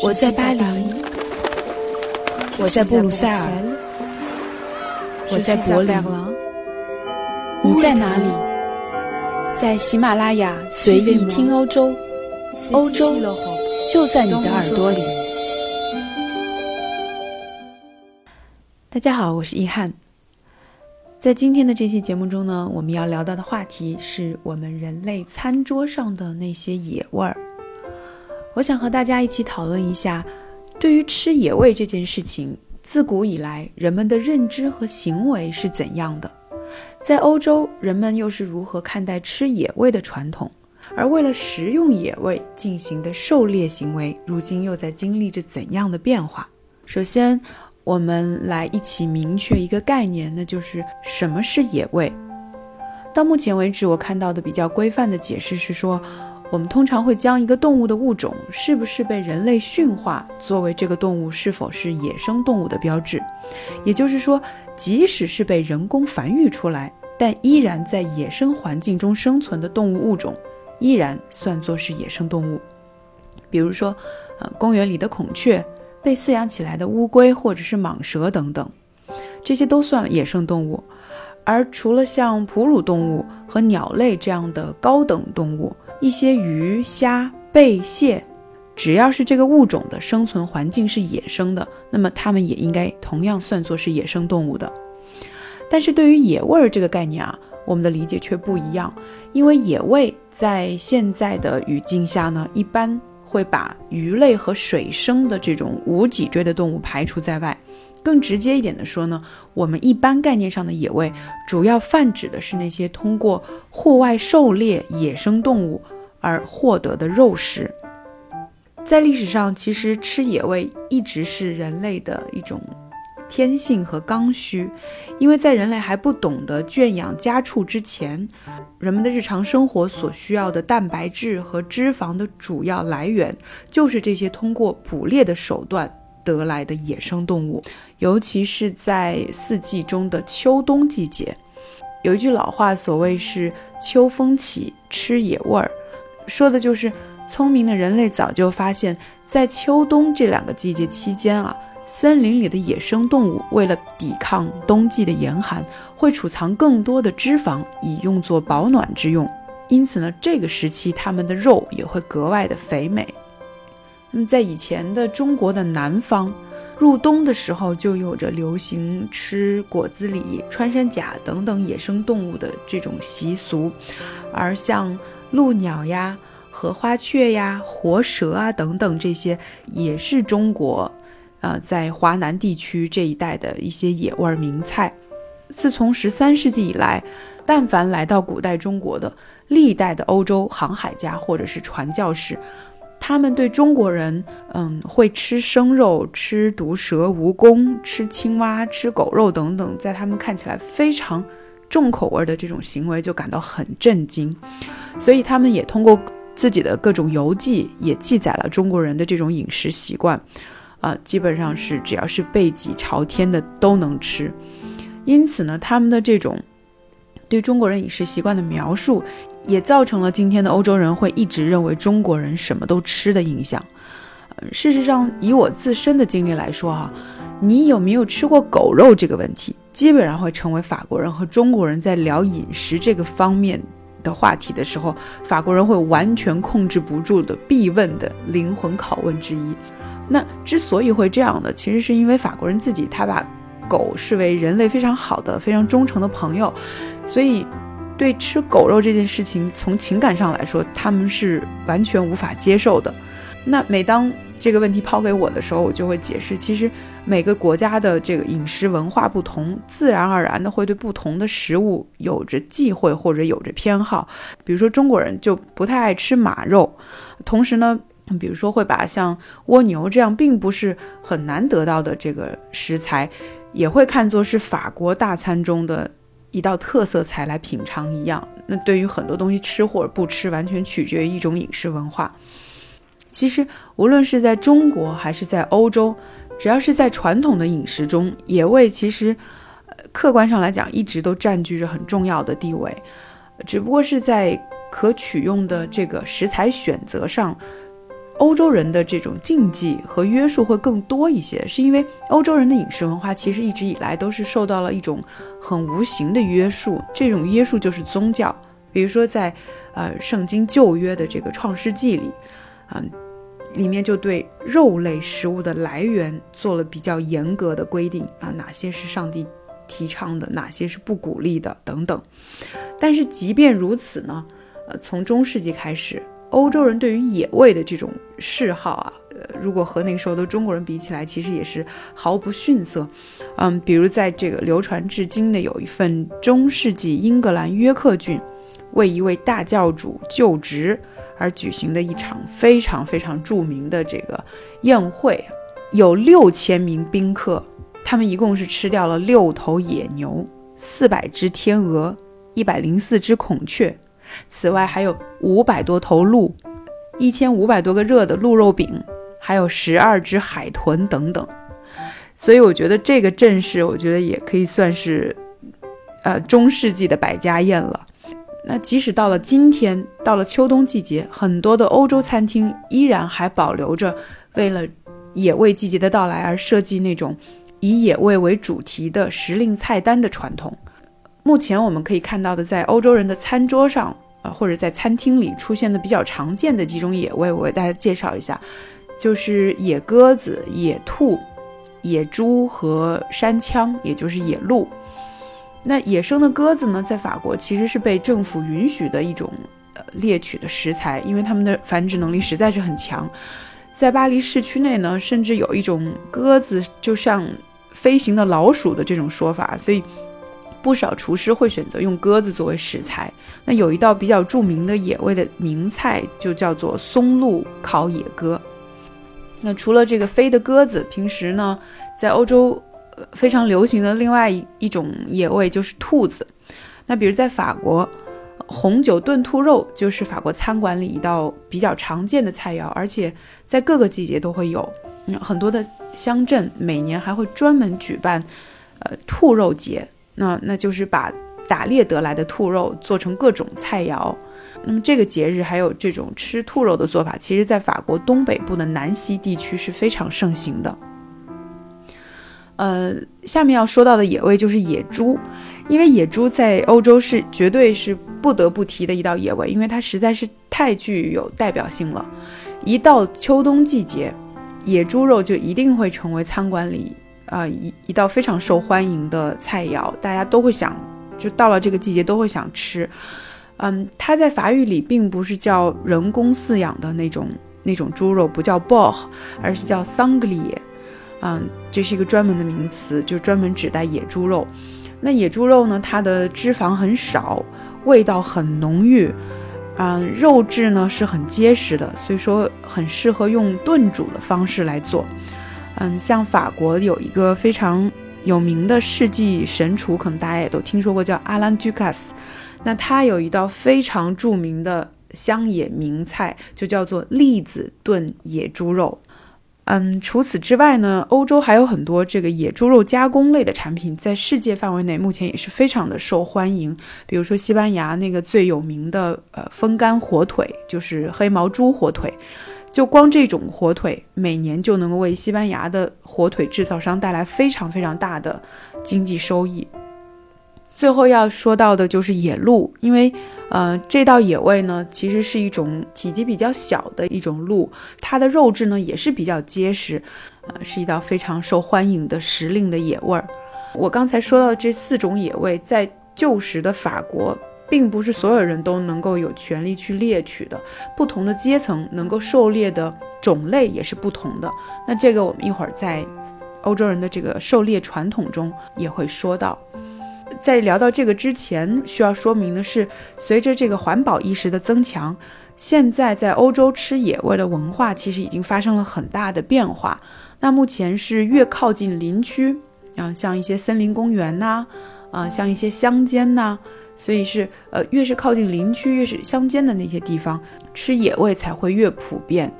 我在巴黎，我在布鲁塞尔，我在柏林，你在哪里？在喜马拉雅随意听欧洲，欧洲就在你的耳朵里。大家好，我是易翰。在今天的这期节目中呢，我们要聊到的话题是我们人类餐桌上的那些野味儿。我想和大家一起讨论一下，对于吃野味这件事情，自古以来人们的认知和行为是怎样的？在欧洲，人们又是如何看待吃野味的传统？而为了食用野味进行的狩猎行为，如今又在经历着怎样的变化？首先，我们来一起明确一个概念，那就是什么是野味。到目前为止，我看到的比较规范的解释是说。我们通常会将一个动物的物种是不是被人类驯化作为这个动物是否是野生动物的标志，也就是说，即使是被人工繁育出来，但依然在野生环境中生存的动物物种，依然算作是野生动物。比如说，呃，公园里的孔雀、被饲养起来的乌龟或者是蟒蛇等等，这些都算野生动物。而除了像哺乳动物和鸟类这样的高等动物，一些鱼、虾、贝、蟹，只要是这个物种的生存环境是野生的，那么它们也应该同样算作是野生动物的。但是对于野味儿这个概念啊，我们的理解却不一样，因为野味在现在的语境下呢，一般会把鱼类和水生的这种无脊椎的动物排除在外。更直接一点的说呢，我们一般概念上的野味，主要泛指的是那些通过户外狩猎野生动物而获得的肉食。在历史上，其实吃野味一直是人类的一种天性和刚需，因为在人类还不懂得圈养家畜之前，人们的日常生活所需要的蛋白质和脂肪的主要来源，就是这些通过捕猎的手段。得来的野生动物，尤其是在四季中的秋冬季节，有一句老话，所谓是“秋风起，吃野味儿”，说的就是聪明的人类早就发现，在秋冬这两个季节期间啊，森林里的野生动物为了抵抗冬季的严寒，会储藏更多的脂肪，以用作保暖之用。因此呢，这个时期它们的肉也会格外的肥美。那么，在以前的中国的南方，入冬的时候就有着流行吃果子狸、穿山甲等等野生动物的这种习俗，而像鹭鸟呀、荷花雀呀、活蛇啊等等这些，也是中国，呃，在华南地区这一带的一些野味名菜。自从十三世纪以来，但凡来到古代中国的历代的欧洲航海家或者是传教士。他们对中国人，嗯，会吃生肉、吃毒蛇、蜈蚣、吃青蛙、吃狗肉等等，在他们看起来非常重口味的这种行为，就感到很震惊。所以他们也通过自己的各种游记，也记载了中国人的这种饮食习惯，啊，基本上是只要是背脊朝天的都能吃。因此呢，他们的这种对中国人饮食习惯的描述。也造成了今天的欧洲人会一直认为中国人什么都吃的印象。事实上，以我自身的经历来说，哈，你有没有吃过狗肉这个问题，基本上会成为法国人和中国人在聊饮食这个方面的话题的时候，法国人会完全控制不住的必问的灵魂拷问之一。那之所以会这样的，其实是因为法国人自己他把狗视为人类非常好的、非常忠诚的朋友，所以。对吃狗肉这件事情，从情感上来说，他们是完全无法接受的。那每当这个问题抛给我的时候，我就会解释，其实每个国家的这个饮食文化不同，自然而然的会对不同的食物有着忌讳或者有着偏好。比如说中国人就不太爱吃马肉，同时呢，比如说会把像蜗牛这样并不是很难得到的这个食材，也会看作是法国大餐中的。一道特色菜来品尝一样，那对于很多东西吃或者不吃，完全取决于一种饮食文化。其实，无论是在中国还是在欧洲，只要是在传统的饮食中，野味其实，客观上来讲，一直都占据着很重要的地位。只不过是在可取用的这个食材选择上，欧洲人的这种禁忌和约束会更多一些，是因为欧洲人的饮食文化其实一直以来都是受到了一种很无形的约束，这种约束就是宗教。比如说在呃圣经旧约的这个创世纪里，嗯，里面就对肉类食物的来源做了比较严格的规定啊，哪些是上帝提倡的，哪些是不鼓励的等等。但是即便如此呢，呃，从中世纪开始。欧洲人对于野味的这种嗜好啊，呃，如果和那个时候的中国人比起来，其实也是毫不逊色。嗯，比如在这个流传至今的有一份中世纪英格兰约克郡为一位大教主就职而举行的一场非常非常著名的这个宴会，有六千名宾客，他们一共是吃掉了六头野牛、四百只天鹅、一百零四只孔雀。此外，还有五百多头鹿，一千五百多个热的鹿肉饼，还有十二只海豚等等。所以，我觉得这个阵势，我觉得也可以算是，呃，中世纪的百家宴了。那即使到了今天，到了秋冬季节，很多的欧洲餐厅依然还保留着为了野味季节的到来而设计那种以野味为主题的时令菜单的传统。目前我们可以看到的，在欧洲人的餐桌上，呃，或者在餐厅里出现的比较常见的几种野味，我给大家介绍一下，就是野鸽子、野兔、野猪和山羌，也就是野鹿。那野生的鸽子呢，在法国其实是被政府允许的一种呃猎取的食材，因为它们的繁殖能力实在是很强。在巴黎市区内呢，甚至有一种鸽子就像飞行的老鼠的这种说法，所以。不少厨师会选择用鸽子作为食材。那有一道比较著名的野味的名菜，就叫做松露烤野鸽。那除了这个飞的鸽子，平时呢，在欧洲非常流行的另外一种野味就是兔子。那比如在法国，红酒炖兔肉就是法国餐馆里一道比较常见的菜肴，而且在各个季节都会有。很多的乡镇每年还会专门举办呃兔肉节。那那就是把打猎得来的兔肉做成各种菜肴。那么这个节日还有这种吃兔肉的做法，其实在法国东北部的南西地区是非常盛行的。呃，下面要说到的野味就是野猪，因为野猪在欧洲是绝对是不得不提的一道野味，因为它实在是太具有代表性了。一到秋冬季节，野猪肉就一定会成为餐馆里。啊，一一道非常受欢迎的菜肴，大家都会想，就到了这个季节都会想吃。嗯，它在法语里并不是叫人工饲养的那种那种猪肉，不叫 b o r 而是叫 sanglier。嗯，这是一个专门的名词，就专门指代野猪肉。那野猪肉呢，它的脂肪很少，味道很浓郁，嗯，肉质呢是很结实的，所以说很适合用炖煮的方式来做。嗯，像法国有一个非常有名的世纪神厨，可能大家也都听说过，叫阿兰·杜卡斯。那他有一道非常著名的乡野名菜，就叫做栗子炖野猪肉。嗯，除此之外呢，欧洲还有很多这个野猪肉加工类的产品，在世界范围内目前也是非常的受欢迎。比如说西班牙那个最有名的呃风干火腿，就是黑毛猪火腿。就光这种火腿，每年就能够为西班牙的火腿制造商带来非常非常大的经济收益。最后要说到的就是野鹿，因为呃这道野味呢，其实是一种体积比较小的一种鹿，它的肉质呢也是比较结实，呃是一道非常受欢迎的时令的野味儿。我刚才说到这四种野味，在旧时的法国。并不是所有人都能够有权利去猎取的，不同的阶层能够狩猎的种类也是不同的。那这个我们一会儿在欧洲人的这个狩猎传统中也会说到。在聊到这个之前，需要说明的是，随着这个环保意识的增强，现在在欧洲吃野味的文化其实已经发生了很大的变化。那目前是越靠近林区，啊，像一些森林公园呐，啊，像一些乡间呐。所以是，呃，越是靠近林区，越是乡间的那些地方，吃野味才会越普遍。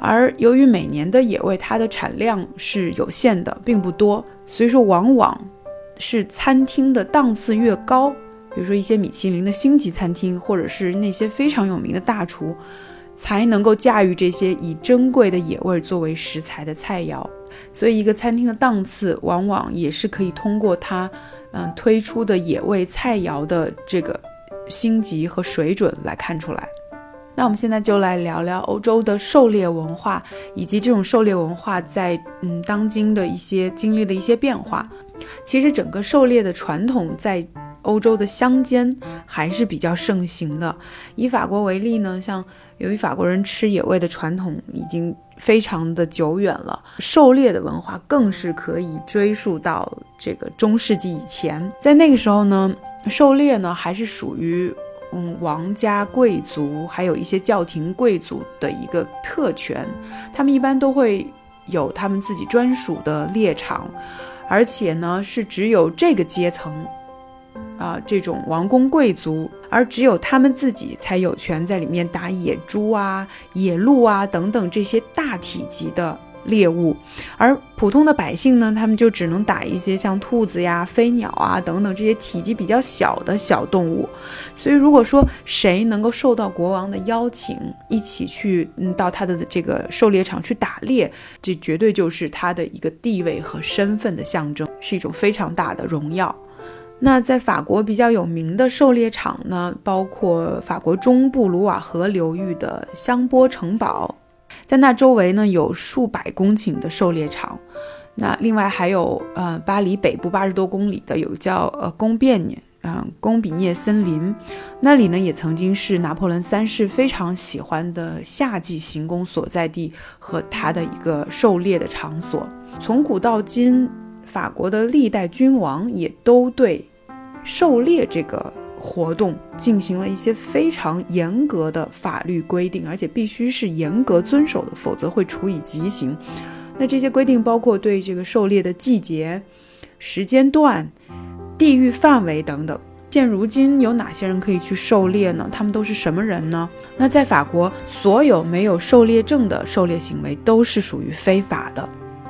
而由于每年的野味它的产量是有限的，并不多，所以说往往是餐厅的档次越高，比如说一些米其林的星级餐厅，或者是那些非常有名的大厨，才能够驾驭这些以珍贵的野味作为食材的菜肴。所以，一个餐厅的档次往往也是可以通过它，嗯，推出的野味菜肴的这个星级和水准来看出来。那我们现在就来聊聊欧洲的狩猎文化，以及这种狩猎文化在嗯当今的一些经历的一些变化。其实整个狩猎的传统在欧洲的乡间还是比较盛行的。以法国为例呢，像由于法国人吃野味的传统已经非常的久远了，狩猎的文化更是可以追溯到这个中世纪以前。在那个时候呢，狩猎呢还是属于。嗯，王家贵族还有一些教廷贵族的一个特权，他们一般都会有他们自己专属的猎场，而且呢是只有这个阶层，啊，这种王公贵族，而只有他们自己才有权在里面打野猪啊、野鹿啊等等这些大体积的。猎物，而普通的百姓呢，他们就只能打一些像兔子呀、飞鸟啊等等这些体积比较小的小动物。所以，如果说谁能够受到国王的邀请，一起去嗯到他的这个狩猎场去打猎，这绝对就是他的一个地位和身份的象征，是一种非常大的荣耀。那在法国比较有名的狩猎场呢，包括法国中部卢瓦河流域的香波城堡。在那周围呢，有数百公顷的狩猎场。那另外还有，呃，巴黎北部八十多公里的有叫呃宫变涅，嗯，宫比涅森林，那里呢也曾经是拿破仑三世非常喜欢的夏季行宫所在地和他的一个狩猎的场所。从古到今，法国的历代君王也都对狩猎这个。活动进行了一些非常严格的法律规定，而且必须是严格遵守的，否则会处以极刑。那这些规定包括对这个狩猎的季节、时间段、地域范围等等。现如今有哪些人可以去狩猎呢？他们都是什么人呢？那在法国，所有没有狩猎证的狩猎行为都是属于非法的。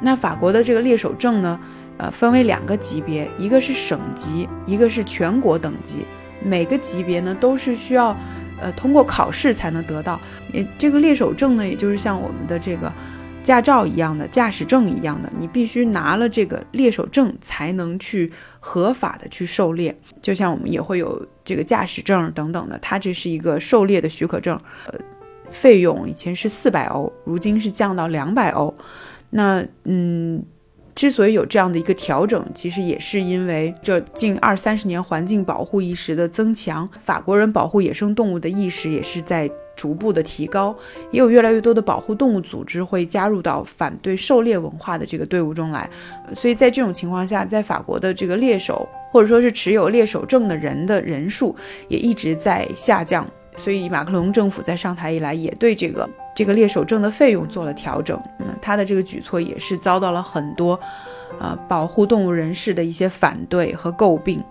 那法国的这个猎手证呢，呃，分为两个级别，一个是省级，一个是全国等级。每个级别呢都是需要，呃，通过考试才能得到。也这个猎手证呢，也就是像我们的这个驾照一样的驾驶证一样的，你必须拿了这个猎手证才能去合法的去狩猎。就像我们也会有这个驾驶证等等的，它这是一个狩猎的许可证。呃，费用以前是四百欧，如今是降到两百欧。那嗯。之所以有这样的一个调整，其实也是因为这近二三十年环境保护意识的增强，法国人保护野生动物的意识也是在逐步的提高，也有越来越多的保护动物组织会加入到反对狩猎文化的这个队伍中来。所以在这种情况下，在法国的这个猎手或者说是持有猎手证的人的人数也一直在下降。所以马克龙政府在上台以来，也对这个。这个猎手证的费用做了调整，嗯，他的这个举措也是遭到了很多，呃，保护动物人士的一些反对和诟病。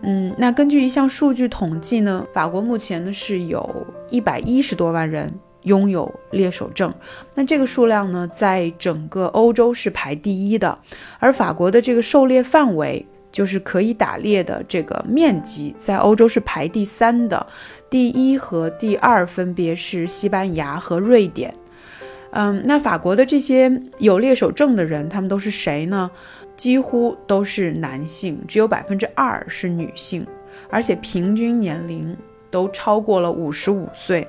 嗯，那根据一项数据统计呢，法国目前呢是有一百一十多万人拥有猎手证，那这个数量呢，在整个欧洲是排第一的，而法国的这个狩猎范围。就是可以打猎的这个面积，在欧洲是排第三的，第一和第二分别是西班牙和瑞典。嗯，那法国的这些有猎手证的人，他们都是谁呢？几乎都是男性，只有百分之二是女性，而且平均年龄都超过了五十五岁。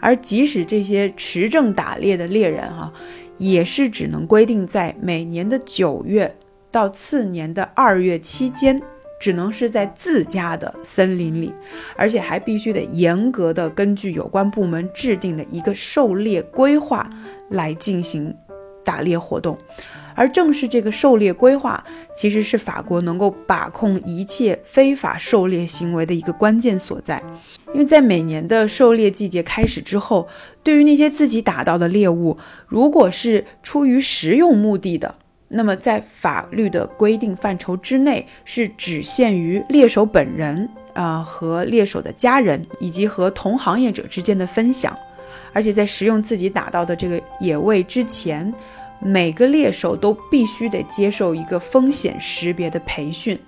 而即使这些持证打猎的猎人，哈，也是只能规定在每年的九月。到次年的二月期间，只能是在自家的森林里，而且还必须得严格的根据有关部门制定的一个狩猎规划来进行打猎活动。而正是这个狩猎规划，其实是法国能够把控一切非法狩猎行为的一个关键所在。因为在每年的狩猎季节开始之后，对于那些自己打到的猎物，如果是出于食用目的的，那么，在法律的规定范畴之内，是只限于猎手本人啊和猎手的家人，以及和同行业者之间的分享。而且，在食用自己打到的这个野味之前，每个猎手都必须得接受一个风险识别的培训。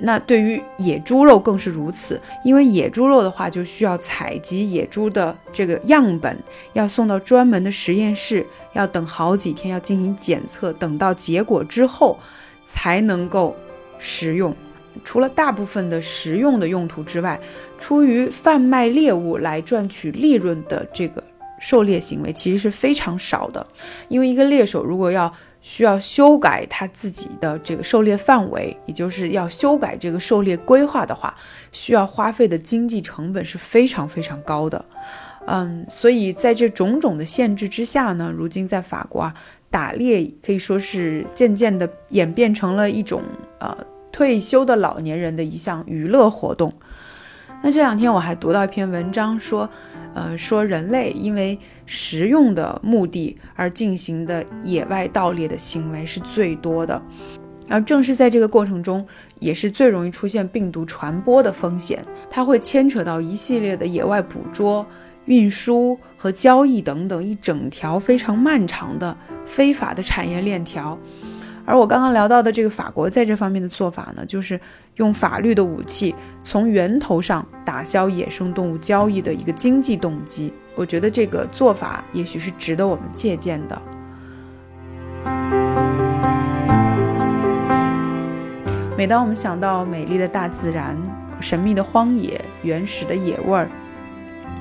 那对于野猪肉更是如此，因为野猪肉的话，就需要采集野猪的这个样本，要送到专门的实验室，要等好几天，要进行检测，等到结果之后才能够食用。除了大部分的食用的用途之外，出于贩卖猎物来赚取利润的这个狩猎行为，其实是非常少的。因为一个猎手如果要需要修改他自己的这个狩猎范围，也就是要修改这个狩猎规划的话，需要花费的经济成本是非常非常高的。嗯，所以在这种种的限制之下呢，如今在法国啊，打猎可以说是渐渐的演变成了一种呃退休的老年人的一项娱乐活动。那这两天我还读到一篇文章说。呃，说人类因为食用的目的而进行的野外盗猎的行为是最多的，而正是在这个过程中，也是最容易出现病毒传播的风险。它会牵扯到一系列的野外捕捉、运输和交易等等一整条非常漫长的非法的产业链条。而我刚刚聊到的这个法国在这方面的做法呢，就是用法律的武器从源头上打消野生动物交易的一个经济动机。我觉得这个做法也许是值得我们借鉴的。每当我们想到美丽的大自然、神秘的荒野、原始的野味儿，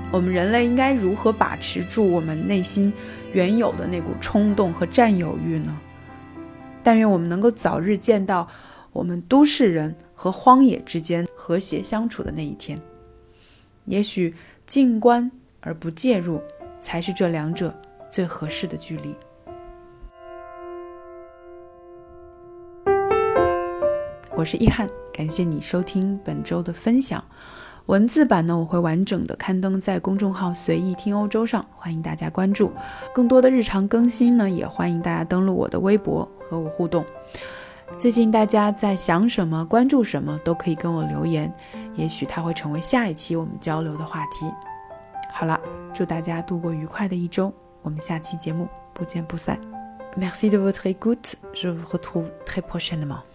我们人类应该如何把持住我们内心原有的那股冲动和占有欲呢？但愿我们能够早日见到我们都市人和荒野之间和谐相处的那一天。也许静观而不介入，才是这两者最合适的距离。我是易翰，感谢你收听本周的分享。文字版呢，我会完整的刊登在公众号“随意听欧洲”上，欢迎大家关注。更多的日常更新呢，也欢迎大家登录我的微博和我互动。最近大家在想什么、关注什么，都可以跟我留言，也许它会成为下一期我们交流的话题。好了，祝大家度过愉快的一周，我们下期节目不见不散。Merci de votre écoute, je vous retrouve très prochainement.